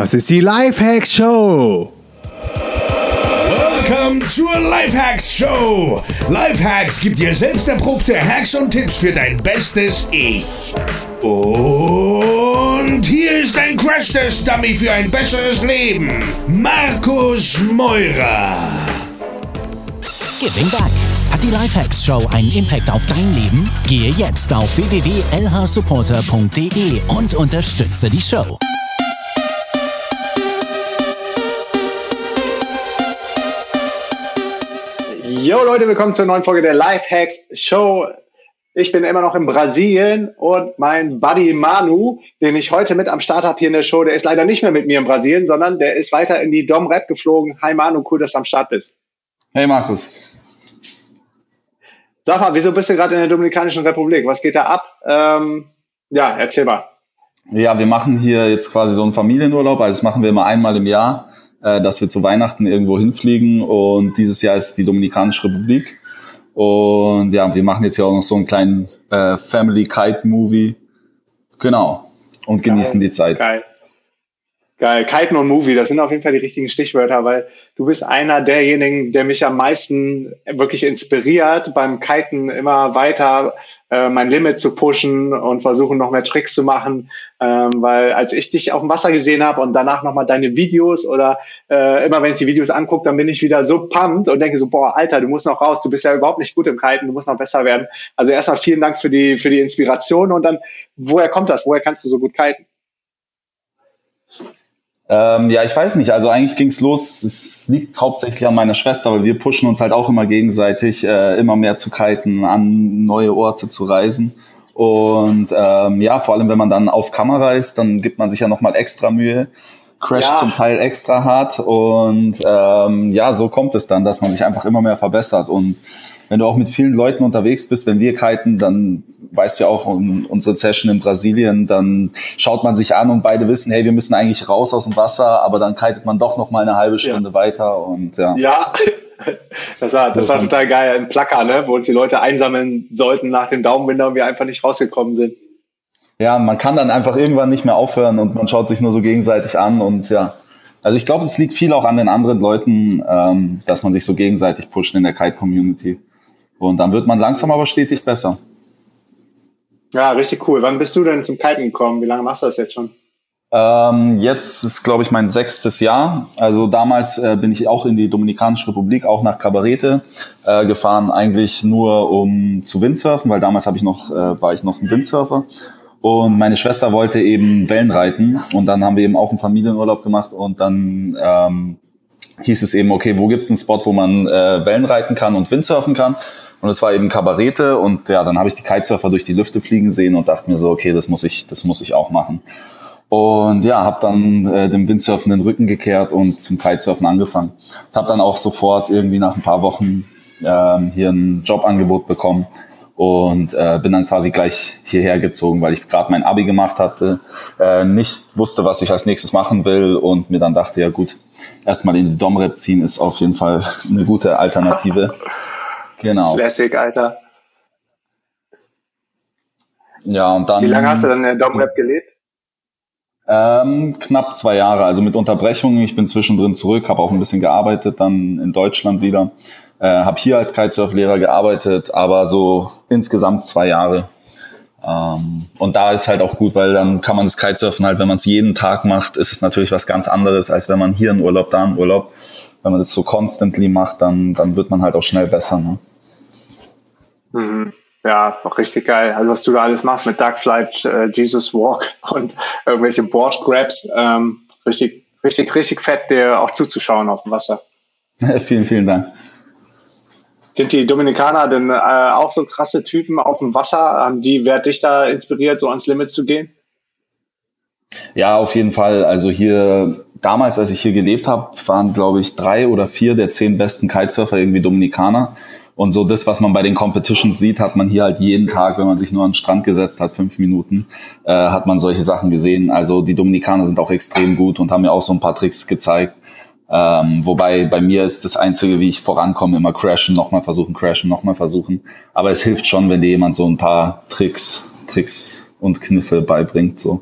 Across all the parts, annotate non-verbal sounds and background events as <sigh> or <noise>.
Das ist die Lifehacks Show. Welcome zur Lifehacks Show. Lifehacks gibt dir selbst erprobte Hacks und Tipps für dein bestes Ich. Und hier ist ein Crash-Test-Dummy für ein besseres Leben. Markus Meurer. Giving Back. Hat die Lifehacks Show einen Impact auf dein Leben? Gehe jetzt auf www.lhsupporter.de und unterstütze die Show. Yo Leute, willkommen zur neuen Folge der Lifehacks Show. Ich bin immer noch in Brasilien und mein Buddy Manu, den ich heute mit am Start habe hier in der Show, der ist leider nicht mehr mit mir in Brasilien, sondern der ist weiter in die Dom Rap geflogen. Hi Manu, cool, dass du am Start bist. Hey Markus. Sag mal, wieso bist du gerade in der Dominikanischen Republik? Was geht da ab? Ähm, ja, erzähl mal. Ja, wir machen hier jetzt quasi so einen Familienurlaub, also das machen wir immer einmal im Jahr äh, dass wir zu Weihnachten irgendwo hinfliegen und dieses Jahr ist die Dominikanische Republik. Und ja, wir machen jetzt ja auch noch so einen kleinen äh, Family Kite Movie. Genau. Und genießen Geil. die Zeit. Geil. Geil. Kiten und Movie, das sind auf jeden Fall die richtigen Stichwörter, weil du bist einer derjenigen, der mich am meisten wirklich inspiriert, beim Kiten immer weiter äh, mein Limit zu pushen und versuchen, noch mehr Tricks zu machen. Ähm, weil als ich dich auf dem Wasser gesehen habe und danach nochmal deine Videos oder äh, immer wenn ich die Videos angucke, dann bin ich wieder so pumped und denke so, boah, Alter, du musst noch raus, du bist ja überhaupt nicht gut im Kiten, du musst noch besser werden. Also erstmal vielen Dank für die, für die Inspiration und dann, woher kommt das? Woher kannst du so gut kiten? Ähm, ja, ich weiß nicht. Also eigentlich ging's los. Es liegt hauptsächlich an meiner Schwester, weil wir pushen uns halt auch immer gegenseitig, äh, immer mehr zu kiten, an neue Orte zu reisen. Und ähm, ja, vor allem wenn man dann auf Kamera ist, dann gibt man sich ja nochmal extra Mühe, crasht Ja. zum Teil extra hart. Und ähm, ja, so kommt es dann, dass man sich einfach immer mehr verbessert. Und wenn du auch mit vielen Leuten unterwegs bist, wenn wir kiten, dann weißt du ja auch um unsere Session in Brasilien, dann schaut man sich an und beide wissen, hey, wir müssen eigentlich raus aus dem Wasser, aber dann kitet man doch noch mal eine halbe Stunde weiter und ja. Ja, <laughs> das war, das war total geil. Ein Placker, ne? wo uns die Leute einsammeln sollten nach dem Daumenbinder und wir einfach nicht rausgekommen sind. Ja, man kann dann einfach irgendwann nicht mehr aufhören und man schaut sich nur so gegenseitig an und ja. Also ich glaube, es liegt viel auch an den anderen Leuten, ähm, dass man sich so gegenseitig pusht in der Kite-Community. Und dann wird man langsam aber stetig besser. Ja, richtig cool. Wann bist du denn zum Kiten gekommen? Wie lange machst du das jetzt schon? Ähm, jetzt ist, glaube ich, mein sechstes Jahr. Also damals äh, bin ich auch in die Dominikanische Republik, auch nach Cabarete äh, gefahren, eigentlich nur um zu Windsurfen, weil damals habe ich noch, äh, war ich noch ein Windsurfer. Und meine Schwester wollte eben Wellen reiten und dann haben wir eben auch einen Familienurlaub gemacht und dann ähm, hieß es eben, okay, wo gibt's einen Spot, wo man äh, Wellen reiten kann und Windsurfen kann? Und es war eben Kabarete und ja, dann habe ich die Kitesurfer durch die Lüfte fliegen sehen und dachte mir so, okay, das muss ich, das muss ich auch machen. Und ja, habe dann äh, dem Windsurfen den Rücken gekehrt und zum Kitesurfen angefangen. Habe dann auch sofort irgendwie nach ein paar Wochen ähm, hier ein Jobangebot bekommen und äh, bin dann quasi gleich hierher gezogen, weil ich gerade mein Abi gemacht hatte, äh, nicht wusste, was ich als nächstes machen will und mir dann dachte, ja gut, erstmal in die Domrep ziehen ist auf jeden Fall eine gute Alternative. <laughs> Genau. Classic, Alter. Ja, und dann. Wie lange hast du dann in der Domrep gelebt? Ähm, knapp zwei Jahre, also mit Unterbrechungen. Ich bin zwischendrin zurück, habe auch ein bisschen gearbeitet, dann in Deutschland wieder. Äh, habe hier als Kitesurf-Lehrer gearbeitet, aber so insgesamt zwei Jahre. Ähm, und da ist halt auch gut, weil dann kann man das Kitesurfen halt, wenn man es jeden Tag macht, ist es natürlich was ganz anderes, als wenn man hier einen Urlaub, da einen Urlaub. Wenn man das so constantly macht, dann, dann wird man halt auch schnell besser. Ne? Mhm. Ja, auch richtig geil. Also was du da alles machst mit Ducks Life, äh, Jesus Walk <laughs> und irgendwelche Board Grabs, ähm, richtig, richtig, richtig fett, dir auch zuzuschauen auf dem Wasser. <laughs> vielen, vielen Dank. Sind die Dominikaner denn äh, auch so krasse Typen auf dem Wasser? Haben die, wer hat dich da inspiriert, so ans Limit zu gehen? Ja, auf jeden Fall. Also hier, damals, als ich hier gelebt habe, waren, glaube ich, drei oder vier der zehn besten Kitesurfer irgendwie Dominikaner. Und so das, was man bei den Competitions sieht, hat man hier halt jeden Tag, wenn man sich nur an den Strand gesetzt hat, fünf Minuten, äh, hat man solche Sachen gesehen. Also die Dominikaner sind auch extrem gut und haben mir auch so ein paar Tricks gezeigt. Ähm, wobei bei mir ist das Einzige, wie ich vorankomme, immer crashen, nochmal versuchen, crashen, nochmal versuchen. Aber es hilft schon, wenn dir jemand so ein paar Tricks, Tricks und Kniffe beibringt. So.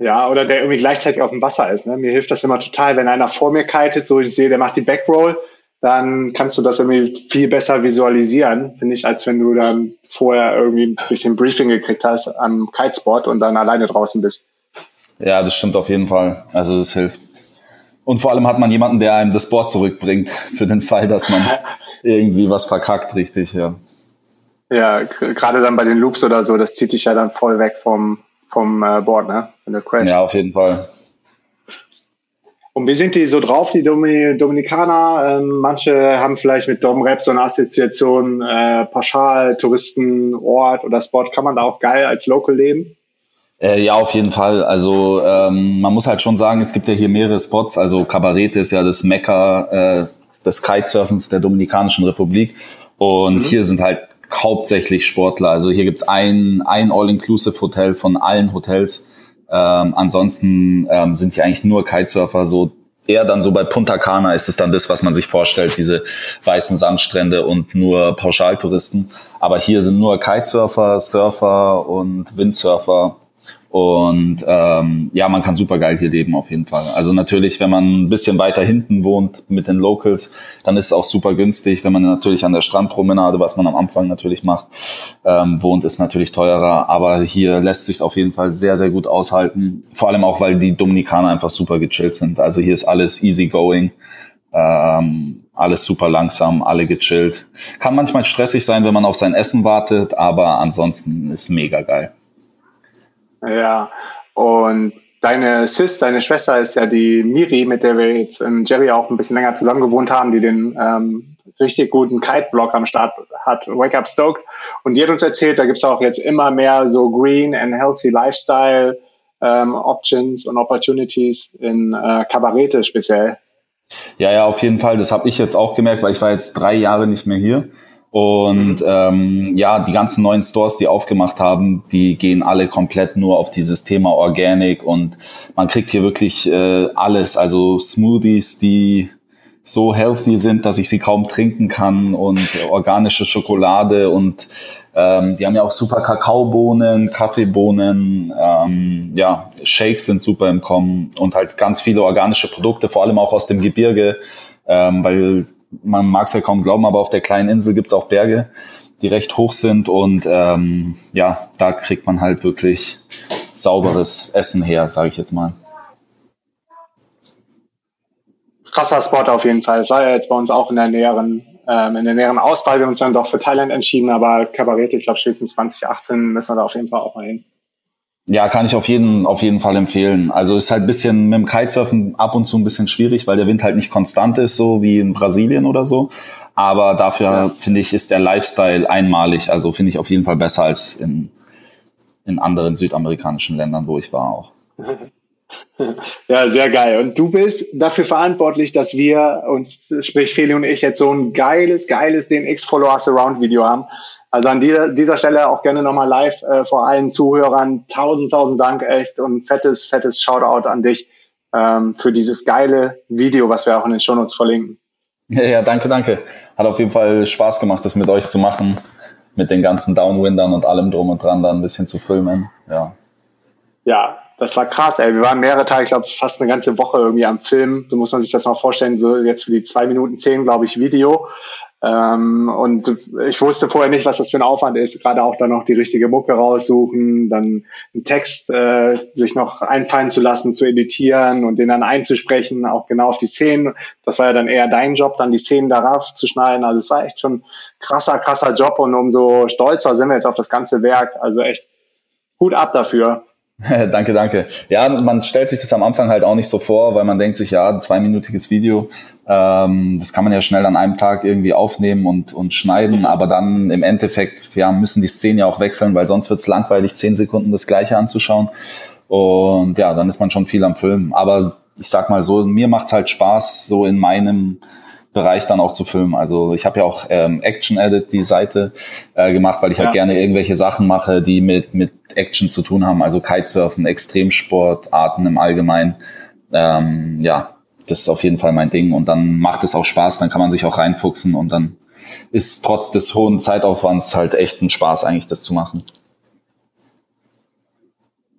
Ja, oder der irgendwie gleichzeitig auf dem Wasser ist. Ne? Mir hilft das immer total, wenn einer vor mir kitet, so ich sehe, der macht die Backroll, dann kannst du das irgendwie viel besser visualisieren, finde ich, als wenn du dann vorher irgendwie ein bisschen Briefing gekriegt hast am Kitespot und dann alleine draußen bist. Ja, das stimmt auf jeden Fall. Also das hilft. Und vor allem hat man jemanden, der einem das Board zurückbringt, <laughs> für den Fall, dass man <laughs> irgendwie was verkackt, richtig, ja. Ja, gerade dann bei den Loops oder so, das zieht dich ja dann voll weg vom, vom äh, Board, ne? Wenn du crash. Ja, auf jeden Fall. Und wie sind die so drauf, die Dominikaner? Ähm, manche haben vielleicht mit Domrep so eine Assoziation, äh, Pauschal, Touristen, Ort oder Spot. Kann man da auch geil als Local leben? Äh, ja, auf jeden Fall. Also ähm, man muss halt schon sagen, es gibt ja hier mehrere Spots. Also Cabarete ist ja das Mekka äh, des Kitesurfens der Dominikanischen Republik. Und mhm. hier sind halt hauptsächlich Sportler. Also hier gibt's ein, ein All-Inclusive-Hotel von allen Hotels. Ähm, ansonsten ähm, sind hier eigentlich nur Kitesurfer, so eher dann so bei Punta Cana ist es dann das, was man sich vorstellt, diese weißen Sandstrände und nur Pauschaltouristen. Aber hier sind nur Kitesurfer, Surfer und Windsurfer und ähm, ja, man kann super geil hier leben auf jeden Fall. Also natürlich, wenn man ein bisschen weiter hinten wohnt mit den Locals, dann ist es auch super günstig. Wenn man natürlich an der Strandpromenade, was man am Anfang natürlich macht, ähm, wohnt, ist natürlich teurer. Aber hier lässt sich auf jeden Fall sehr, sehr gut aushalten. Vor allem auch, weil die Dominikaner einfach super gechillt sind. Also hier ist alles easy going. Ähm, alles super langsam, alle gechillt. Kann manchmal stressig sein, wenn man auf sein Essen wartet, aber ansonsten ist mega geil. Ja, und deine Sis, deine Schwester ist ja die Miri, mit der wir jetzt in Jerry auch ein bisschen länger zusammen gewohnt haben, die den ähm, richtig guten Kite-Blog am Start hat, Wake Up Stoked. Und die hat uns erzählt, da gibt's auch jetzt immer mehr so Green and Healthy Lifestyle ähm, Options und Opportunities in äh, Kabarete speziell. Ja, ja, auf jeden Fall. Das habe ich jetzt auch gemerkt, weil ich war jetzt drei Jahre nicht mehr hier. Und ähm, ja, die ganzen neuen Stores, die aufgemacht haben, die gehen alle komplett nur auf dieses Thema Organic. Und man kriegt hier wirklich äh, alles, also Smoothies, die so healthy sind, dass ich sie kaum trinken kann. Und organische Schokolade. Und ähm, die haben ja auch super Kakaobohnen, Kaffeebohnen, ähm, ja, Shakes sind super im Kommen. Und halt ganz viele organische Produkte, vor allem auch aus dem Gebirge, ähm, weil man mag es ja kaum glauben, aber auf der kleinen Insel gibt's auch Berge, die recht hoch sind und ähm, ja, da kriegt man halt wirklich sauberes Essen her, sage ich jetzt mal. Krasser Spot auf jeden Fall. War ja jetzt bei uns auch in der näheren, ähm, in der näheren Auswahl. Wir haben uns dann doch für Thailand entschieden, aber Kabarett, ich glaube spätestens 2018 müssen wir da auf jeden Fall auch mal hin. Ja, kann ich auf jeden, auf jeden Fall empfehlen. Also ist halt ein bisschen mit dem Kitesurfen ab und zu ein bisschen schwierig, weil der Wind halt nicht konstant ist, so wie in Brasilien oder so. Aber dafür finde ich, ist der Lifestyle einmalig. Also finde ich auf jeden Fall besser als in, in anderen südamerikanischen Ländern, wo ich war auch. <laughs> Ja, sehr geil. Und du bist dafür verantwortlich, dass wir, und sprich Feli und ich, jetzt so ein geiles, geiles DNX Follow Us Around Video haben. Also an dieser, dieser Stelle auch gerne nochmal live äh, vor allen Zuhörern. Tausend, tausend Dank echt und fettes, fettes Shoutout an dich ähm, für dieses geile Video, was wir auch in den Shownotes verlinken. Ja, ja, danke, danke. Hat auf jeden Fall Spaß gemacht, das mit euch zu machen. Mit den ganzen Downwindern und allem drum und dran, da ein bisschen zu filmen. Ja. Ja, das war krass, ey. Wir waren mehrere Tage, ich glaube, fast eine ganze Woche irgendwie am Film. So muss man sich das mal vorstellen, so jetzt für die zwei Minuten zehn, glaube ich, Video. Ähm, und ich wusste vorher nicht, was das für ein Aufwand ist, gerade auch dann noch die richtige Mucke raussuchen, dann einen Text äh, sich noch einfallen zu lassen, zu editieren und den dann einzusprechen, auch genau auf die Szenen. Das war ja dann eher dein Job, dann die Szenen darauf zu schneiden. Also es war echt schon krasser, krasser Job und umso stolzer sind wir jetzt auf das ganze Werk. Also echt Hut ab dafür. <laughs> danke, danke. Ja, man stellt sich das am Anfang halt auch nicht so vor, weil man denkt sich, ja, ein zweiminütiges Video, ähm, das kann man ja schnell an einem Tag irgendwie aufnehmen und, und schneiden, aber dann im Endeffekt ja, müssen die Szenen ja auch wechseln, weil sonst wird's langweilig, zehn Sekunden das gleiche anzuschauen. Und ja, dann ist man schon viel am Filmen. Aber ich sag mal so, mir macht's halt Spaß, so in meinem Bereich dann auch zu filmen. Also ich habe ja auch ähm, Action Edit die Seite äh, gemacht, weil ich halt ja. halt gerne irgendwelche Sachen mache, die mit mit Action zu tun haben. Also Kitesurfen, Extremsportarten im Allgemeinen. Ähm, ja, das ist auf jeden Fall mein Ding. Und dann macht es auch Spaß. Dann kann man sich auch reinfuchsen und dann ist trotz des hohen Zeitaufwands halt echt ein Spaß eigentlich, das zu machen.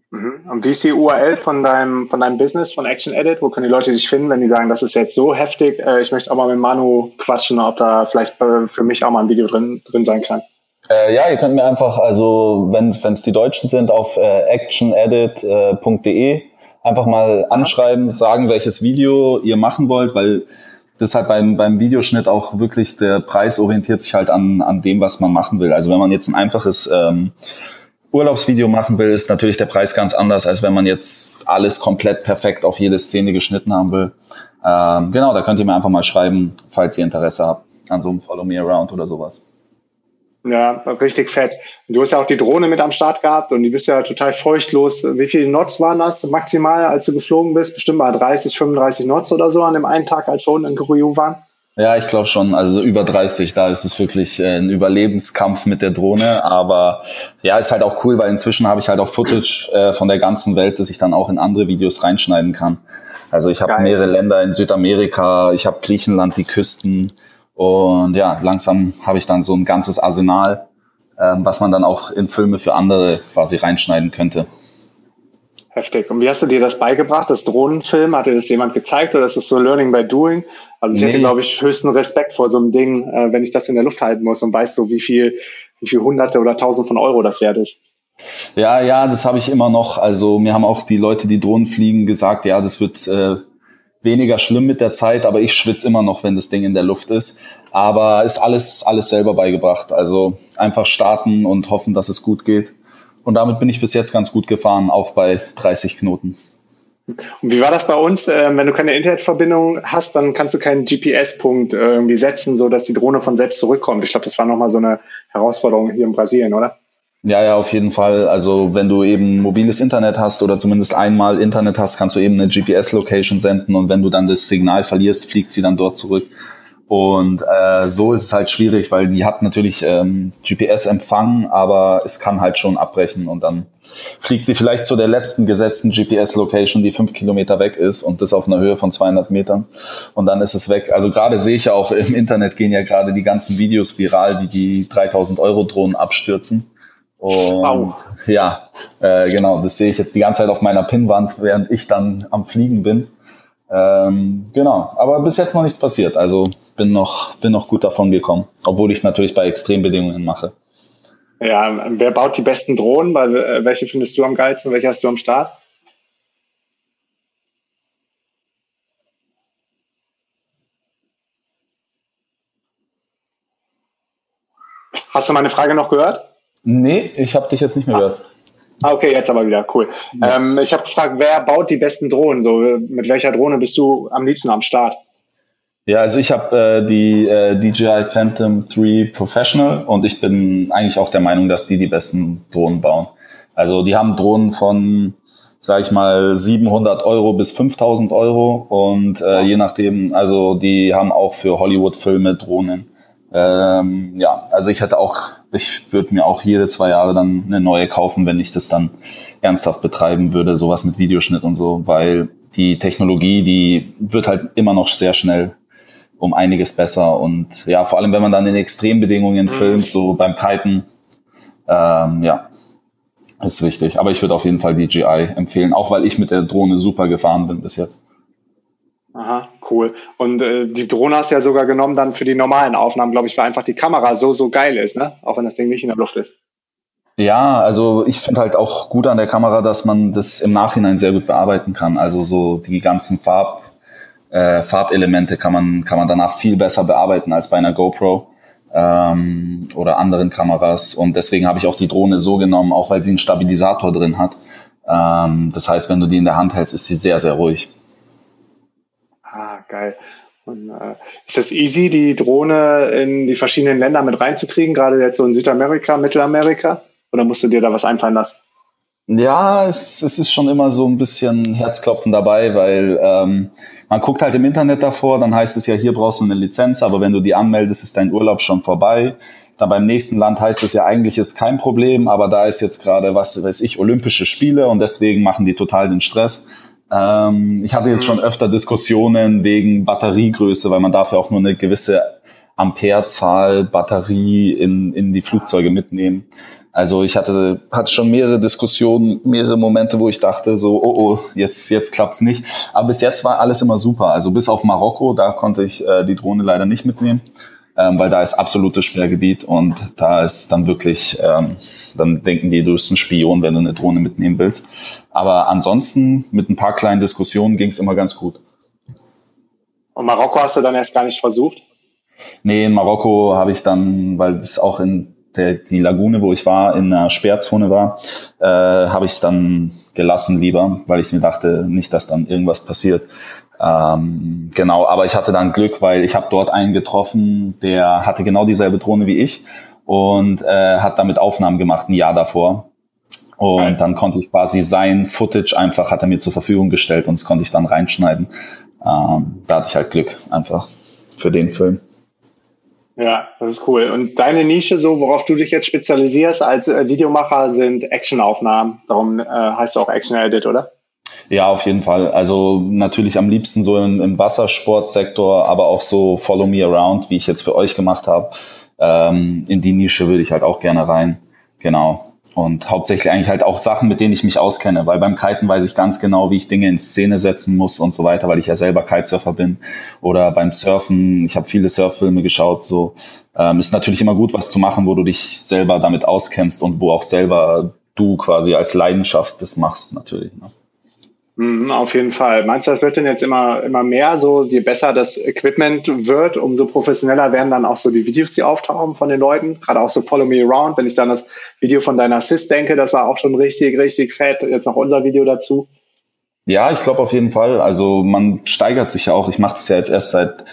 Mhm. Und wie ist die URL von deinem, von deinem Business, von Action Edit? Wo können die Leute dich finden, wenn die sagen, das ist jetzt so heftig, äh, ich möchte auch mal mit Manu quatschen, ob da vielleicht für mich auch mal ein Video drin, drin sein kann? Äh, ja, ihr könnt mir einfach, also wenn es die Deutschen sind, auf äh, actionedit.de einfach mal anschreiben, sagen, welches Video ihr machen wollt, weil das halt beim, beim Videoschnitt auch wirklich, der Preis orientiert sich halt an, an dem, was man machen will. Also wenn man jetzt ein einfaches ähm, Urlaubsvideo machen will, ist natürlich der Preis ganz anders, als wenn man jetzt alles komplett perfekt auf jede Szene geschnitten haben will. Ähm, genau, da könnt ihr mir einfach mal schreiben, falls ihr Interesse habt an so einem Follow Me Around oder sowas. Ja, richtig fett. Du hast ja auch die Drohne mit am Start gehabt und die bist ja total feuchtlos. Wie viele Knots waren das maximal, als du geflogen bist? Bestimmt mal 30, 35 Knots oder so an dem einen Tag, als wir unten in Kourou waren? Ja, ich glaube schon. Also über 30, da ist es wirklich äh, ein Überlebenskampf mit der Drohne. Aber ja, ist halt auch cool, weil inzwischen habe ich halt auch Footage äh, von der ganzen Welt, das ich dann auch in andere Videos reinschneiden kann. Also ich habe mehrere Länder in Südamerika, ich habe Griechenland, die Küsten. Und ja, langsam habe ich dann so ein ganzes Arsenal, ähm, was man dann auch in Filme für andere quasi reinschneiden könnte. Heftig. Und wie hast du dir das beigebracht, das Drohnenfilm? Hat dir das jemand gezeigt oder ist das so Learning by Doing? Also ich nee. hätte, glaube ich, höchsten Respekt vor so einem Ding, äh, wenn ich das in der Luft halten muss und weiß so, wie viel, wie viel Hunderte oder Tausend von Euro das wert ist. Ja, ja, das habe ich immer noch. Also mir haben auch die Leute, die Drohnen fliegen, gesagt, ja, das wird äh, weniger schlimm mit der Zeit, aber ich schwitze immer noch, wenn das Ding in der Luft ist. Aber ist alles, alles selber beigebracht. Also einfach starten und hoffen, dass es gut geht. Und damit bin ich bis jetzt ganz gut gefahren, auch bei 30 Knoten. Und wie war das bei uns? Ähm, wenn du keine Internetverbindung hast, dann kannst du keinen GPS-Punkt äh, irgendwie setzen, so dass die Drohne von selbst zurückkommt. Ich glaube, das war nochmal so eine Herausforderung hier in Brasilien, oder? Ja, ja, auf jeden Fall. Also wenn du eben mobiles Internet hast oder zumindest einmal Internet hast, kannst du eben eine GPS-Location senden und wenn du dann das Signal verlierst, fliegt sie dann dort zurück. Und äh, so ist es halt schwierig, weil die hat natürlich ähm, GPS-Empfang, aber es kann halt schon abbrechen und dann fliegt sie vielleicht zu der letzten gesetzten GPS-Location, die fünf Kilometer weg ist und das auf einer Höhe von 200 Metern und dann ist es weg. Also gerade sehe ich ja auch im Internet gehen ja gerade die ganzen Videos viral, wie die 3000 Euro Drohnen abstürzen. Und wow. ja, äh, genau, das sehe ich jetzt die ganze Zeit auf meiner Pinnwand, während ich dann am Fliegen bin. Ähm, genau, aber bis jetzt noch nichts passiert. Also bin noch, bin noch gut davon gekommen, obwohl ich es natürlich bei Extrembedingungen mache. Ja, wer baut die besten Drohnen? Äh, welche findest du am geilsten? Welche hast du am Start? Hast du meine Frage noch gehört? Nee, ich habe dich jetzt nicht mehr ah. gehört. Ah, okay, jetzt aber wieder, cool. Ja. Ähm, ich habe gefragt, wer baut die besten Drohnen? So, mit welcher Drohne bist du am liebsten am Start? Ja, also ich habe äh, die äh, DJI Phantom 3 Professional und ich bin eigentlich auch der Meinung, dass die die besten Drohnen bauen. Also die haben Drohnen von, sag ich mal, 700 Euro bis 5000 Euro und äh, je nachdem, also die haben auch für Hollywood-Filme Drohnen. Ähm, ja, also ich hätte auch, ich würde mir auch jede zwei Jahre dann eine neue kaufen, wenn ich das dann ernsthaft betreiben würde, sowas mit Videoschnitt und so, weil die Technologie, die wird halt immer noch sehr schnell um einiges besser und ja, vor allem wenn man dann in Extrembedingungen filmt, so beim Kiten, ähm, ja, ist wichtig. Aber ich würde auf jeden Fall DJI empfehlen, auch weil ich mit der Drohne super gefahren bin bis jetzt. Aha, cool. Und äh, die Drohne hast du ja sogar genommen dann für die normalen Aufnahmen, glaube ich, weil einfach die Kamera so, so geil ist, ne? Auch wenn das Ding nicht in der Luft ist. Ja, also ich finde halt auch gut an der Kamera, dass man das im Nachhinein sehr gut bearbeiten kann. Also so die ganzen Farb, äh, Farbelemente kann man, kann man danach viel besser bearbeiten als bei einer GoPro ähm, oder anderen Kameras. Und deswegen habe ich auch die Drohne so genommen, auch weil sie einen Stabilisator drin hat. Ähm, das heißt, wenn du die in der Hand hältst, ist sie sehr, sehr ruhig. Ah, geil. Und, äh, ist es easy, die Drohne in die verschiedenen Länder mit reinzukriegen, gerade jetzt so in Südamerika, Mittelamerika? Oder musst du dir da was einfallen lassen? Ja, es, es ist schon immer so ein bisschen Herzklopfen dabei, weil ähm, man guckt halt im Internet davor, dann heißt es ja, hier brauchst du eine Lizenz, aber wenn du die anmeldest, ist dein Urlaub schon vorbei. Dann beim nächsten Land heißt es ja eigentlich ist kein Problem, aber da ist jetzt gerade, was weiß ich, Olympische Spiele und deswegen machen die total den Stress. Ähm, ich hatte jetzt schon öfter Diskussionen wegen Batteriegröße, weil man darf ja auch nur eine gewisse Amperezahl Batterie in, in die Flugzeuge mitnehmen. Also ich hatte, hatte schon mehrere Diskussionen, mehrere Momente, wo ich dachte, so, oh, oh, jetzt, jetzt klappt's nicht. Aber bis jetzt war alles immer super. Also bis auf Marokko, da konnte ich äh, die Drohne leider nicht mitnehmen, ähm, weil da ist absolutes Sperrgebiet und da ist dann wirklich, ähm, dann denken die, du bist ein Spion, wenn du eine Drohne mitnehmen willst. Aber ansonsten, mit ein paar kleinen Diskussionen ging's immer ganz gut. Und Marokko hast du dann erst gar nicht versucht? Nee, in Marokko habe ich dann, weil es auch in der, die Lagune, wo ich war, in einer Sperrzone war, äh, habe ich es dann gelassen lieber, weil ich mir dachte, nicht, dass dann irgendwas passiert. Ähm, genau, aber ich hatte dann Glück, weil ich habe dort einen getroffen, der hatte genau dieselbe Drohne wie ich und äh, hat damit Aufnahmen gemacht ein Jahr davor. Und dann konnte ich quasi sein Footage einfach, hat er mir zur Verfügung gestellt und das konnte ich dann reinschneiden. Ähm, da hatte ich halt Glück einfach für den Film. Ja, das ist cool. Und deine Nische, so worauf du dich jetzt spezialisierst als äh, Videomacher, sind Actionaufnahmen. Darum äh, heißt du auch Action Edit, oder? Ja, auf jeden Fall. Also natürlich am liebsten so im, im Wassersportsektor, aber auch so Follow Me Around, wie ich jetzt für euch gemacht habe. Ähm, in die Nische würde ich halt auch gerne rein. Genau. Und hauptsächlich eigentlich halt auch Sachen, mit denen ich mich auskenne, weil beim Kiten weiß ich ganz genau, wie ich Dinge in Szene setzen muss und so weiter, weil ich ja selber Kitesurfer bin. Oder beim Surfen, ich habe viele Surffilme geschaut, so ähm, ist natürlich immer gut, was zu machen, wo du dich selber damit auskennst und wo auch selber du quasi als Leidenschaft das machst, natürlich. Ne? Mhm, auf jeden Fall. Meinst du, das wird denn jetzt immer, immer mehr so, je besser das Equipment wird, umso professioneller werden dann auch so die Videos, die auftauchen von den Leuten? Gerade auch so Follow Me Around, wenn ich dann das Video von deiner Sis denke, das war auch schon richtig, richtig fett. Jetzt noch unser Video dazu. Ja, ich glaube auf jeden Fall. Also man steigert sich ja auch. Ich mache das ja jetzt erst seit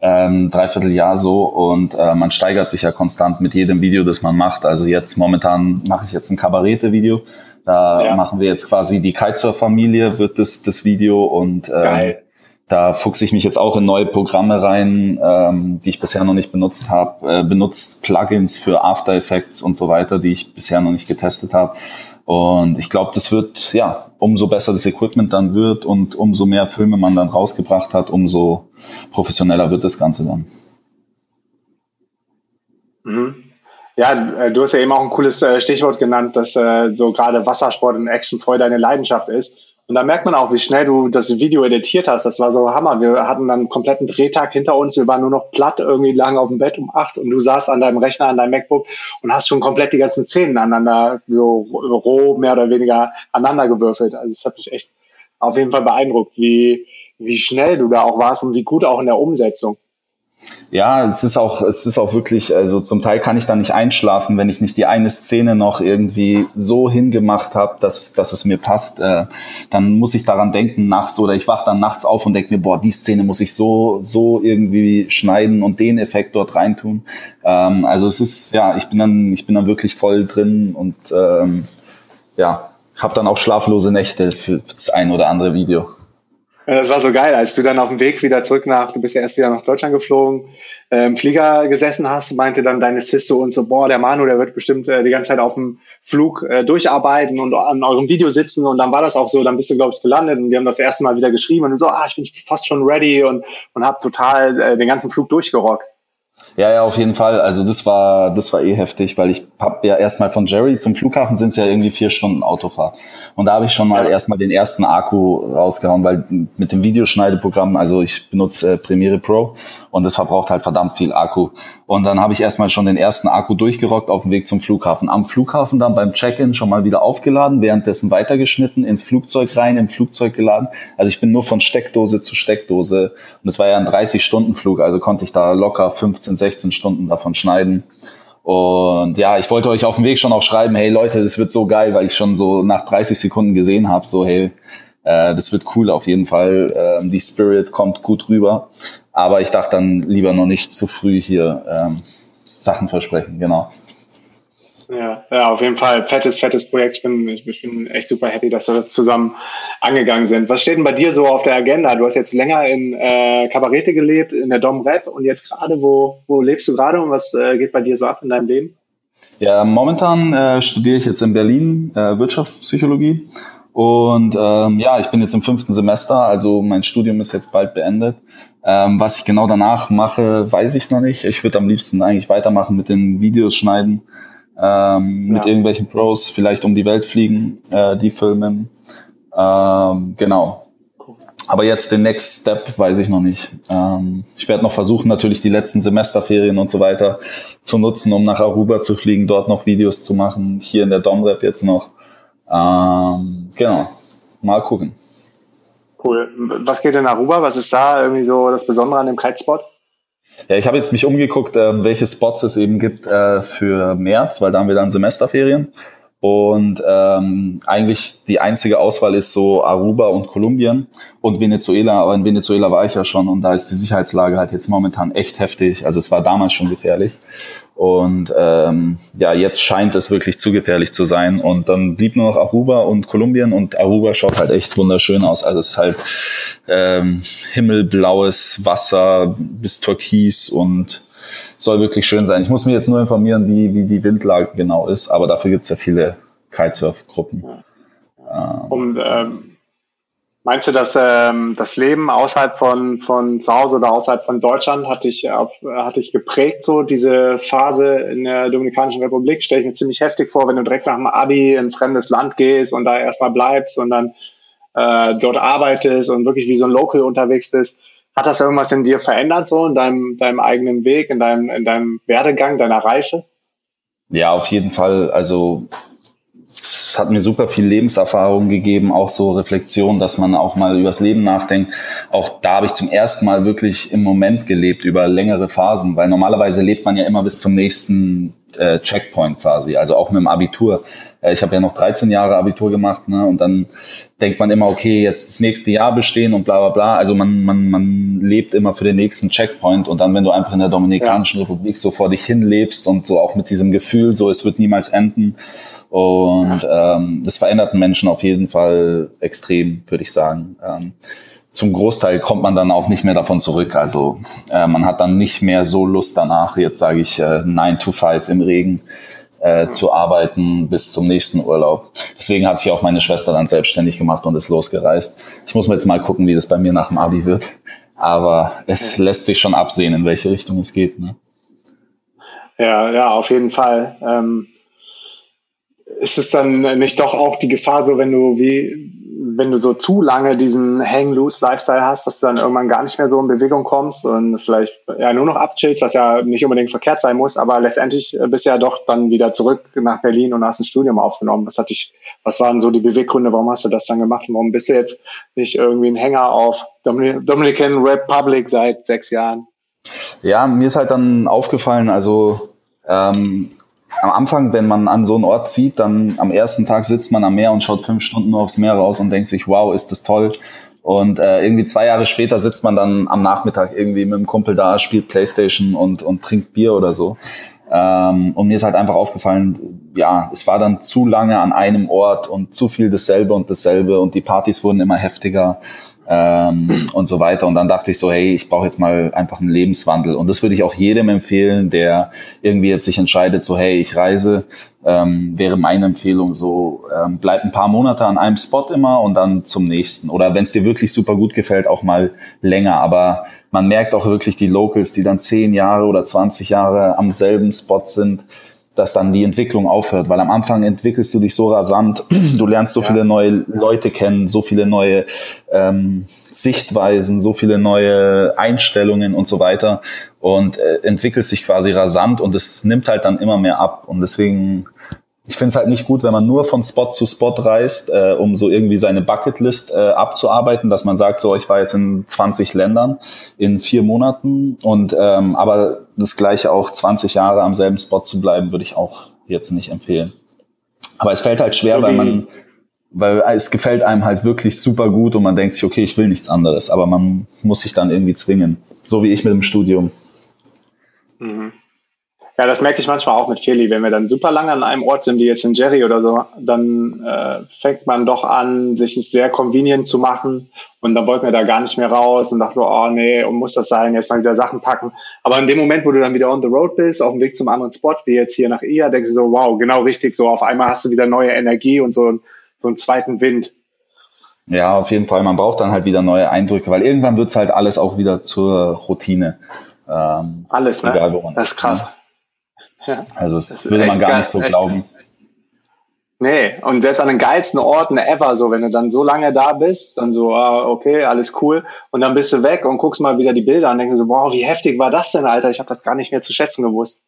ähm, dreiviertel Jahr so und äh, man steigert sich ja konstant mit jedem Video, das man macht. Also jetzt momentan mache ich jetzt ein Kabarette-Video da ja. machen wir jetzt quasi die Kitesurf-Familie, wird das, das Video und ähm, da fuchse ich mich jetzt auch in neue Programme rein, ähm, die ich bisher noch nicht benutzt habe, äh, benutzt Plugins für After Effects und so weiter, die ich bisher noch nicht getestet habe. Und ich glaube, das wird, ja, umso besser das Equipment dann wird und umso mehr Filme man dann rausgebracht hat, umso professioneller wird das Ganze dann. Mhm. Ja, äh, du hast ja eben auch ein cooles äh, Stichwort genannt, dass äh, so gerade Wassersport und Action voll deine Leidenschaft ist. Und da merkt man auch, wie schnell du das Video editiert hast. Das war so Hammer. Wir hatten dann einen kompletten Drehtag hinter uns. Wir waren nur noch platt irgendwie lang auf dem Bett um acht und du saßt an deinem Rechner, an deinem MacBook und hast schon komplett die ganzen Szenen aneinander so roh mehr oder weniger aneinander gewürfelt. Also es hat mich echt auf jeden Fall beeindruckt, wie, wie schnell du da auch warst und wie gut auch in der Umsetzung. Ja, es ist auch, es ist auch wirklich, also zum Teil kann ich da nicht einschlafen, wenn ich nicht die eine Szene noch irgendwie so hingemacht habe, dass, dass es mir passt. Äh, dann muss ich daran denken nachts oder ich wach dann nachts auf und denke mir, boah, die Szene muss ich so, so irgendwie schneiden und den Effekt dort reintun. Ähm, also es ist, ja, ich bin dann, ich bin dann wirklich voll drin und ähm, ja, habe dann auch schlaflose Nächte für das ein oder andere Video. Das war so geil, als du dann auf dem Weg wieder zurück nach, du bist ja erst wieder nach Deutschland geflogen, äh, im Flieger gesessen hast, meinte dann deine Sis so und so, boah, der Manu, der wird bestimmt äh, die ganze Zeit auf dem Flug äh, durcharbeiten und an eurem Video sitzen und dann war das auch so, dann bist du, glaube ich, gelandet und die haben das erste Mal wieder geschrieben und so, ah, ich bin fast schon ready und, und hab total äh, den ganzen Flug durchgerockt. Ja, ja, auf jeden Fall. Also das war, das war eh heftig, weil ich hab ja erstmal von Jerry zum Flughafen sind es ja irgendwie vier Stunden Autofahrt. Und da habe ich schon mal ja. erstmal den ersten Akku rausgehauen, weil mit dem Videoschneideprogramm, also ich benutze äh, Premiere Pro und das verbraucht halt verdammt viel Akku. Und dann habe ich erstmal schon den ersten Akku durchgerockt auf dem Weg zum Flughafen. Am Flughafen dann beim Check-in schon mal wieder aufgeladen, währenddessen weitergeschnitten, ins Flugzeug rein, im Flugzeug geladen. Also ich bin nur von Steckdose zu Steckdose. Und es war ja ein 30-Stunden-Flug, also konnte ich da locker 15, 16 Stunden davon schneiden. Und ja, ich wollte euch auf dem Weg schon auch schreiben, hey Leute, das wird so geil, weil ich schon so nach 30 Sekunden gesehen habe, so hey, äh, das wird cool auf jeden Fall. Äh, die Spirit kommt gut rüber. Aber ich dachte dann lieber noch nicht zu früh hier ähm, Sachen versprechen, genau. Ja, ja, auf jeden Fall fettes, fettes Projekt. Ich bin, ich bin echt super happy, dass wir das zusammen angegangen sind. Was steht denn bei dir so auf der Agenda? Du hast jetzt länger in äh, Kabarette gelebt, in der Dom Rap und jetzt gerade, wo, wo lebst du gerade und was äh, geht bei dir so ab in deinem Leben? Ja, momentan äh, studiere ich jetzt in Berlin äh, Wirtschaftspsychologie und ähm, ja, ich bin jetzt im fünften Semester, also mein Studium ist jetzt bald beendet. Ähm, was ich genau danach mache, weiß ich noch nicht. Ich würde am liebsten eigentlich weitermachen mit den Videos schneiden ähm, mit Ja. irgendwelchen Pros, vielleicht um die Welt fliegen, äh, die filmen. Ähm, genau. Aber jetzt den Next Step weiß ich noch nicht. Ähm, ich werde noch versuchen, natürlich die letzten Semesterferien und so weiter zu nutzen, um nach Aruba zu fliegen, dort noch Videos zu machen, hier in der Domrep jetzt noch. Ähm, genau. Mal gucken. Cool. Was geht in Aruba? Was ist da irgendwie so das Besondere an dem Kitespot? Ja, ich habe jetzt mich umgeguckt, ähm, welche Spots es eben gibt äh, für März, weil da haben wir dann Semesterferien. Und ähm, eigentlich die einzige Auswahl ist so Aruba und Kolumbien und Venezuela. Aber in Venezuela war ich ja schon und da ist die Sicherheitslage halt jetzt momentan echt heftig. Also es war damals schon gefährlich. Und ähm, ja, jetzt scheint es wirklich zu gefährlich zu sein. Und dann blieb nur noch Aruba und Kolumbien und Aruba schaut halt echt wunderschön aus. Also es ist halt ähm, himmelblaues Wasser bis Türkis und soll wirklich schön sein. Ich muss mich jetzt nur informieren, wie, wie die Windlage genau ist, aber dafür gibt's ja viele Kitesurf-Gruppen. Und ähm, meinst du, dass ähm, das Leben außerhalb von, von zu Hause oder außerhalb von Deutschland hat dich, auf, hat dich geprägt, so diese Phase in der Dominikanischen Republik? Stelle ich mir ziemlich heftig vor, wenn du direkt nach dem Abi in ein fremdes Land gehst und da erstmal bleibst und dann äh, dort arbeitest und wirklich wie so ein Local unterwegs bist. Hat das irgendwas in dir verändert, so in deinem, deinem eigenen Weg, in deinem, in deinem Werdegang, deiner Reife? Ja, auf jeden Fall. Also es hat mir super viel Lebenserfahrung gegeben, auch so Reflexion, dass man auch mal übers Leben nachdenkt. Auch da habe ich zum ersten Mal wirklich im Moment gelebt über längere Phasen, weil normalerweise lebt man ja immer bis zum nächsten äh, Checkpoint quasi, also auch mit dem Abitur. Äh, ich habe ja noch 13 Jahre Abitur gemacht, ne? Und dann denkt man immer, okay, jetzt das nächste Jahr bestehen und bla bla bla. Also man, man, man lebt immer für den nächsten Checkpoint und dann, wenn du einfach in der Dominikanischen Republik so vor dich hin lebst und so auch mit diesem Gefühl, so es wird niemals enden. Und ähm, das verändert Menschen auf jeden Fall extrem, würde ich sagen. Ähm, zum Großteil kommt man dann auch nicht mehr davon zurück. Also äh, man hat dann nicht mehr so Lust danach, jetzt sage ich äh, 9 to 5 im Regen äh, zu arbeiten bis zum nächsten Urlaub. Deswegen hat sich auch meine Schwester dann selbstständig gemacht und ist losgereist. Ich muss mir jetzt mal gucken, wie das bei mir nach dem Abi wird. Aber es lässt sich schon absehen, in welche Richtung es geht. Ne? Ja, ja, auf jeden Fall. Ähm, ist es dann nicht doch auch die Gefahr, so wenn du wie, wenn du so zu lange diesen Hang-Loose-Lifestyle hast, dass du dann irgendwann gar nicht mehr so in Bewegung kommst und vielleicht ja nur noch abchillst, was ja nicht unbedingt verkehrt sein muss, aber letztendlich bist du ja doch dann wieder zurück nach Berlin und hast ein Studium aufgenommen. Was hat dich, was waren so die Beweggründe, warum hast du das dann gemacht und warum bist du jetzt nicht irgendwie ein Hänger auf Dominic Dominican Republic seit sechs Jahren? Ja, mir ist halt dann aufgefallen, also ähm, am Anfang, wenn man an so einen Ort zieht, dann am ersten Tag sitzt man am Meer und schaut fünf Stunden nur aufs Meer raus und denkt sich, wow, ist das toll. Und äh, irgendwie zwei Jahre später sitzt man dann am Nachmittag irgendwie mit dem Kumpel da, spielt Playstation und, und trinkt Bier oder so. Ähm, und mir ist halt einfach aufgefallen, ja, es war dann zu lange an einem Ort und zu viel dasselbe und dasselbe und die Partys wurden immer heftiger ähm, und so weiter. Und dann dachte ich so, hey, ich brauche jetzt mal einfach einen Lebenswandel. Und das würde ich auch jedem empfehlen, der irgendwie jetzt sich entscheidet, so, hey, ich reise, ähm, wäre meine Empfehlung so, ähm, bleib ein paar Monate an einem Spot immer und dann zum nächsten. Oder wenn es dir wirklich super gut gefällt, auch mal länger. Aber man merkt auch wirklich die Locals, die dann zehn Jahre oder 20 Jahre am selben Spot sind, dass dann die Entwicklung aufhört, weil am Anfang entwickelst du dich so rasant, <clears throat> du lernst so viele neue Leute kennen, so viele neue ähm, Sichtweisen, so viele neue Einstellungen und so weiter und äh, entwickelst dich quasi rasant und es nimmt halt dann immer mehr ab und deswegen ich finde es halt nicht gut, wenn man nur von Spot zu Spot reist, äh, um so irgendwie seine Bucketlist äh, abzuarbeiten, dass man sagt, so ich war jetzt in 20 Ländern in vier Monaten und ähm, aber das gleiche auch 20 Jahre am selben Spot zu bleiben, würde ich auch jetzt nicht empfehlen. Aber es fällt halt schwer, weil man, weil es gefällt einem halt wirklich super gut und man denkt sich, okay, ich will nichts anderes, aber man muss sich dann irgendwie zwingen, so wie ich mit dem Studium. Ja, das merke ich manchmal auch mit Feli. Wenn wir dann super lange an einem Ort sind, wie jetzt in Jerry oder so, dann äh, fängt man doch an, sich es sehr convenient zu machen. Und dann wollten wir da gar nicht mehr raus und dachte, oh nee, und muss das sein, jetzt mal wieder Sachen packen. Aber in dem Moment, wo du dann wieder on the road bist, auf dem Weg zum anderen Spot, wie jetzt hier nach IA, denkst du so, wow, genau richtig, so auf einmal hast du wieder neue Energie und so, so einen zweiten Wind. Ja, auf jeden Fall. Man braucht dann halt wieder neue Eindrücke, weil irgendwann wird's halt alles auch wieder zur Routine. Ähm, Alles, ne? Das ist krass. Ja. Also das, das würde man gar nicht so echt. glauben. Nee, und selbst an den geilsten Orten ever, so wenn du dann so lange da bist, dann so, ah, okay, alles cool, und dann bist du weg und guckst mal wieder die Bilder und denkst so, wow, wie heftig war das denn, Alter? Ich habe das gar nicht mehr zu schätzen gewusst.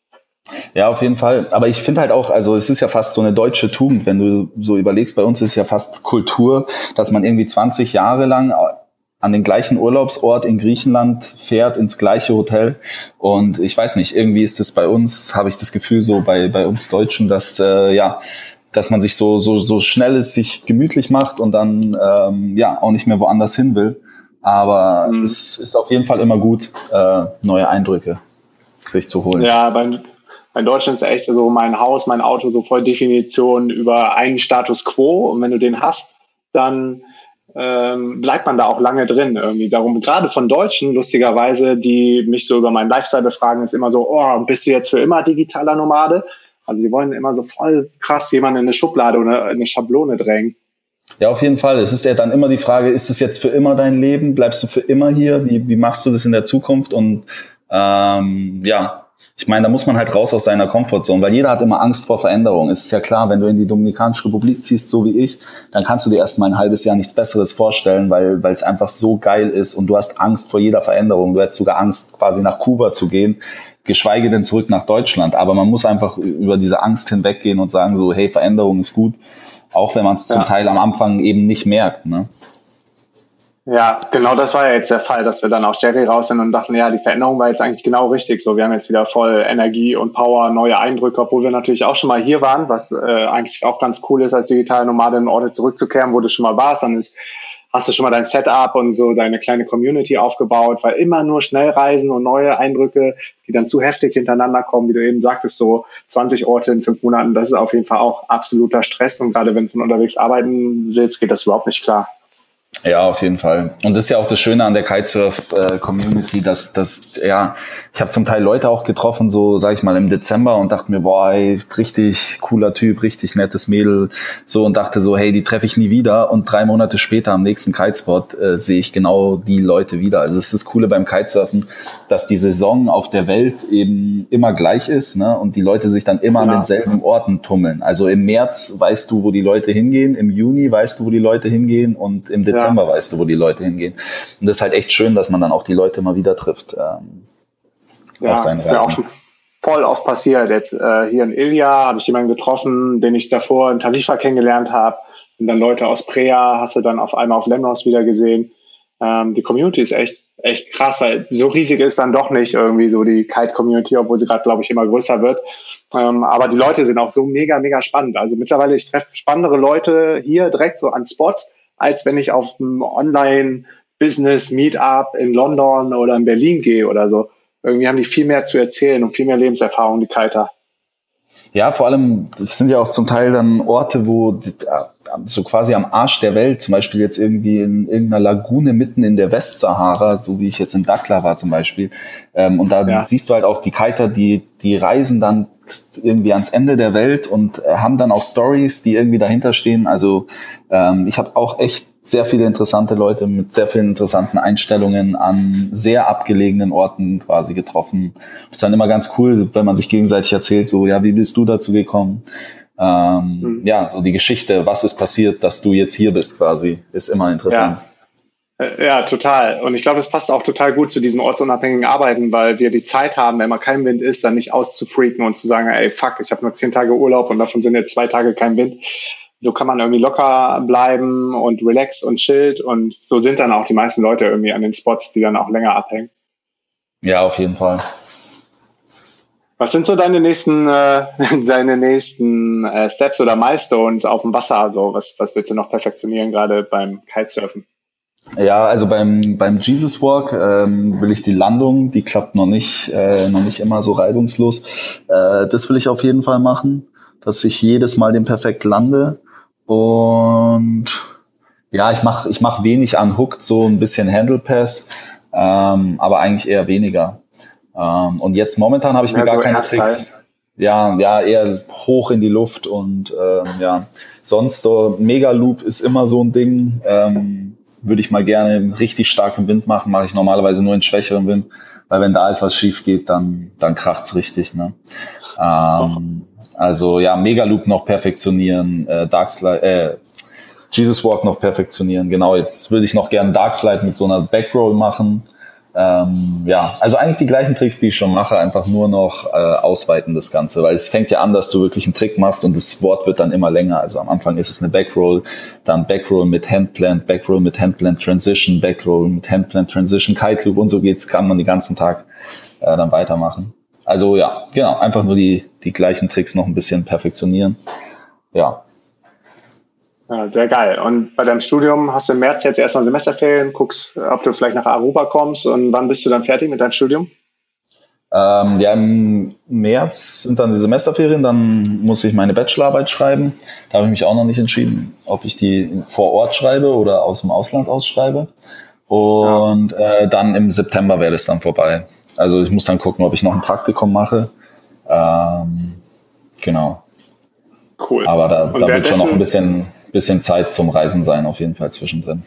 Ja, auf jeden Fall. Aber ich finde halt auch, also es ist ja fast so eine deutsche Tugend, wenn du so überlegst, bei uns ist ja fast Kultur, dass man irgendwie 20 Jahre lang an den gleichen Urlaubsort in Griechenland fährt, ins gleiche Hotel. Und ich weiß nicht, irgendwie ist es bei uns, habe ich das Gefühl, so bei, bei uns Deutschen, dass äh, ja, dass man sich so, so, so schnell es sich gemütlich macht und dann ähm, ja auch nicht mehr woanders hin will. Aber mhm. es ist auf jeden Fall immer gut, äh, neue Eindrücke sich zu holen. Ja, bei, bei Deutschland ist echt so mein Haus, mein Auto so voll Definition über einen Status quo. Und wenn du den hast, dann ähm, bleibt man da auch lange drin irgendwie. Darum, gerade von Deutschen, lustigerweise, die mich so über meinen Lifestyle befragen, ist immer so, oh, bist du jetzt für immer digitaler Nomade? Also sie wollen immer so voll krass jemanden in eine Schublade oder eine Schablone drängen. Ja, auf jeden Fall. Es ist ja dann immer die Frage, ist es jetzt für immer dein Leben? Bleibst du für immer hier? Wie, wie machst du das in der Zukunft? Und ähm, ja, ich meine, da muss man halt raus aus seiner Komfortzone, weil jeder hat immer Angst vor Veränderung. Es ist ja klar, wenn du in die Dominikanische Republik ziehst, so wie ich, dann kannst du dir erstmal ein halbes Jahr nichts Besseres vorstellen, weil weil es einfach so geil ist und du hast Angst vor jeder Veränderung. Du hättest sogar Angst, quasi nach Kuba zu gehen, geschweige denn zurück nach Deutschland. Aber man muss einfach über diese Angst hinweggehen und sagen so, hey, Veränderung ist gut, auch wenn man es ja. zum Teil am Anfang eben nicht merkt. Ne? Ja, genau das war ja jetzt der Fall, dass wir dann auch Jerry raus sind und dachten, ja, die Veränderung war jetzt eigentlich genau richtig. So, wir haben jetzt wieder voll Energie und Power, neue Eindrücke, obwohl wir natürlich auch schon mal hier waren, was äh, eigentlich auch ganz cool ist, als digitale Nomade in Orte zurückzukehren, wo du schon mal warst, dann ist hast du schon mal dein Setup und so deine kleine Community aufgebaut, weil immer nur schnell reisen und neue Eindrücke, die dann zu heftig hintereinander kommen, wie du eben sagtest, so 20 Orte in fünf Monaten, das ist auf jeden Fall auch absoluter Stress und gerade wenn du unterwegs arbeiten willst, geht das überhaupt nicht klar. Ja, auf jeden Fall. Und das ist ja auch das Schöne an der Kitesurf-Community, dass, dass, ja, ich habe zum Teil Leute auch getroffen, so sag ich mal im Dezember und dachte mir, boah, ey, richtig cooler Typ, richtig nettes Mädel, so und dachte so, hey, die treffe ich nie wieder. Und drei Monate später am nächsten Kitespot äh, sehe ich genau die Leute wieder. Also es ist das Coole beim Kitesurfen, dass die Saison auf der Welt eben immer gleich ist, ne? Und die Leute sich dann immer genau. an denselben Orten tummeln. Also im März weißt du, wo die Leute hingehen, im Juni weißt du, wo die Leute hingehen und im Dezember Dezember weißt du, wo die Leute hingehen. Und das ist halt echt schön, dass man dann auch die Leute mal wieder trifft. Ähm, ja, auf das ist ja auch schon voll oft passiert. Jetzt äh, hier in Ilja habe ich jemanden getroffen, den ich davor in Tarifa kennengelernt habe. Und dann Leute aus Prea hast du dann auf einmal auf Lemnos wieder gesehen. Ähm, die Community ist echt, echt krass, weil so riesig ist dann doch nicht irgendwie so die Kite-Community, obwohl sie gerade, glaube ich, immer größer wird. Ähm, aber die Leute sind auch so mega, mega spannend. Also mittlerweile, ich treffe spannendere Leute hier direkt so an Spots, als wenn ich auf ein Online-Business-Meetup in London oder in Berlin gehe oder so. Irgendwie haben die viel mehr zu erzählen und viel mehr Lebenserfahrung, die Kiter. Ja, vor allem, das sind ja auch zum Teil dann Orte, wo so quasi am Arsch der Welt, zum Beispiel jetzt irgendwie in irgendeiner Lagune mitten in der Westsahara, so wie ich jetzt in Dakla war zum Beispiel. Ähm, und da ja. siehst du halt auch die Kiter, die, die reisen dann irgendwie ans Ende der Welt und äh, haben dann auch Stories, die irgendwie dahinter stehen. Also ähm, ich habe auch echt sehr viele interessante Leute mit sehr vielen interessanten Einstellungen an sehr abgelegenen Orten quasi getroffen. ist dann immer ganz cool, wenn man sich gegenseitig erzählt, so, ja, wie bist du dazu gekommen? Ähm, mhm. Ja, so die Geschichte, was ist passiert, dass du jetzt hier bist quasi, ist immer interessant. Ja. Äh, ja, total. Und ich glaube, es passt auch total gut zu diesem ortsunabhängigen Arbeiten, weil wir die Zeit haben, wenn mal kein Wind ist, dann nicht auszufreaken und zu sagen, ey, fuck, ich habe nur zehn Tage Urlaub und davon sind jetzt zwei Tage kein Wind. So kann man irgendwie locker bleiben und relaxed und chillt und so sind dann auch die meisten Leute irgendwie an den Spots, die dann auch länger abhängen. Ja, auf jeden Fall. Was sind so deine nächsten, äh, <laughs> deine nächsten äh, Steps oder Milestones auf dem Wasser? Also was, was willst du noch perfektionieren, gerade beim Kitesurfen? Ja, also beim, beim Jesus Walk ähm, will ich die Landung, die klappt noch nicht, äh, noch nicht immer so reibungslos. Äh, das will ich auf jeden Fall machen, dass ich jedes Mal den perfekt lande. Und ja, ich mache ich mach wenig an Hooked, so ein bisschen Handle Pass, ähm, aber eigentlich eher weniger. Ähm, und jetzt momentan habe ich mir ja, gar keine Tricks. Ja, ja, eher hoch in die Luft und ähm, ja, sonst so Mega Loop ist immer so ein Ding. Ähm, würde ich mal gerne richtig starken Wind machen, mache ich normalerweise nur in schwächerem Wind, weil wenn da etwas schief geht, dann, dann kracht's richtig. Ne? Ähm, also ja, Megaloop noch perfektionieren, äh, Darkslide, äh, Jesus Walk noch perfektionieren. Genau, jetzt würde ich noch gerne Darkslide mit so einer Backroll machen. Ähm, ja, also eigentlich die gleichen Tricks, die ich schon mache, einfach nur noch äh, ausweiten das Ganze, weil es fängt ja an, dass du wirklich einen Trick machst und das Wort wird dann immer länger. Also am Anfang ist es eine Backroll, dann Backroll mit Handplant, Backroll mit Handplant Transition, Backroll mit Handplant Transition, Kite Loop und so geht's, kann man den ganzen Tag äh, dann weitermachen. Also ja, genau, einfach nur die, die gleichen Tricks noch ein bisschen perfektionieren. Ja, ja, sehr geil. Und bei deinem Studium hast du im März jetzt erstmal Semesterferien, guckst, ob du vielleicht nach Aruba kommst und wann bist du dann fertig mit deinem Studium? Ähm, ja, im März sind dann die Semesterferien, dann muss ich meine Bachelorarbeit schreiben. Da habe ich mich auch noch nicht entschieden, ob ich die vor Ort schreibe oder aus dem Ausland ausschreibe. Und ja. äh, dann im September wäre das dann vorbei. Also ich muss dann gucken, ob ich noch ein Praktikum mache. Ähm, genau. Cool. Aber da, da wird schon noch ein bisschen bisschen Zeit zum Reisen sein, auf jeden Fall zwischendrin.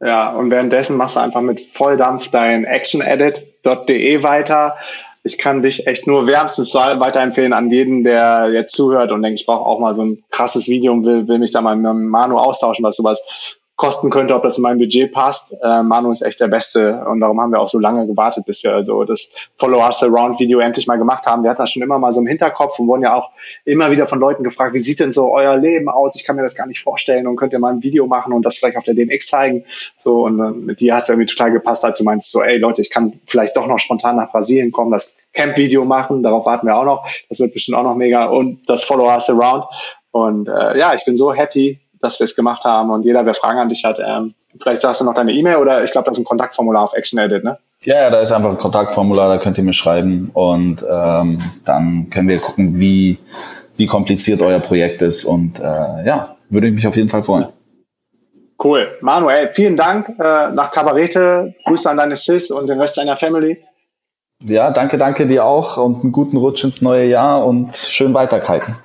Ja, und währenddessen machst du einfach mit Volldampf dein actionedit.de weiter. Ich kann dich echt nur wärmstens weiterempfehlen an jeden, der jetzt zuhört und denkt, ich brauche auch mal so ein krasses Video und will, will mich da mal mit Manu austauschen, was sowas kosten könnte, ob das in mein Budget passt. Äh, Manu ist echt der Beste und darum haben wir auch so lange gewartet, bis wir also das Follow Us Around Video endlich mal gemacht haben. Wir hatten das schon immer mal so im Hinterkopf und wurden ja auch immer wieder von Leuten gefragt, wie sieht denn so euer Leben aus? Ich kann mir das gar nicht vorstellen und könnt ihr mal ein Video machen und das vielleicht auf der DNX zeigen. So und äh, mit dir hat es irgendwie total gepasst, als du meinst so, ey Leute, ich kann vielleicht doch noch spontan nach Brasilien kommen, das Camp-Video machen, darauf warten wir auch noch. Das wird bestimmt auch noch mega und das Follow Us Around. Und äh, ja, ich bin so happy, dass wir es gemacht haben. Und jeder, wer Fragen an dich hat, ähm, vielleicht sagst du noch deine E-Mail oder ich glaube, das ist ein Kontaktformular auf Action Edit, ne? Ja, da ist einfach ein Kontaktformular, da könnt ihr mir schreiben und ähm, dann können wir gucken, wie, wie kompliziert euer Projekt ist und äh, ja, würde ich mich auf jeden Fall freuen. Cool. Manuel, vielen Dank äh, nach Kabarete. Grüße an deine Sis und den Rest deiner Family. Ja, danke, danke dir auch und einen guten Rutsch ins neue Jahr und schön weiterkalten.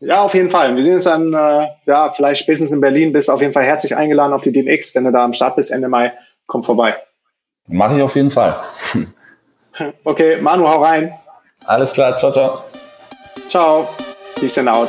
Ja, auf jeden Fall. Wir sehen uns dann, äh, ja, vielleicht spätestens in Berlin. Bist auf jeden Fall herzlich eingeladen auf die DNX, wenn du da am Start bist Ende Mai. Komm vorbei. Mache ich auf jeden Fall. <laughs> okay, Manu, hau rein. Alles klar, ciao, ciao. Ciao. Peace and out.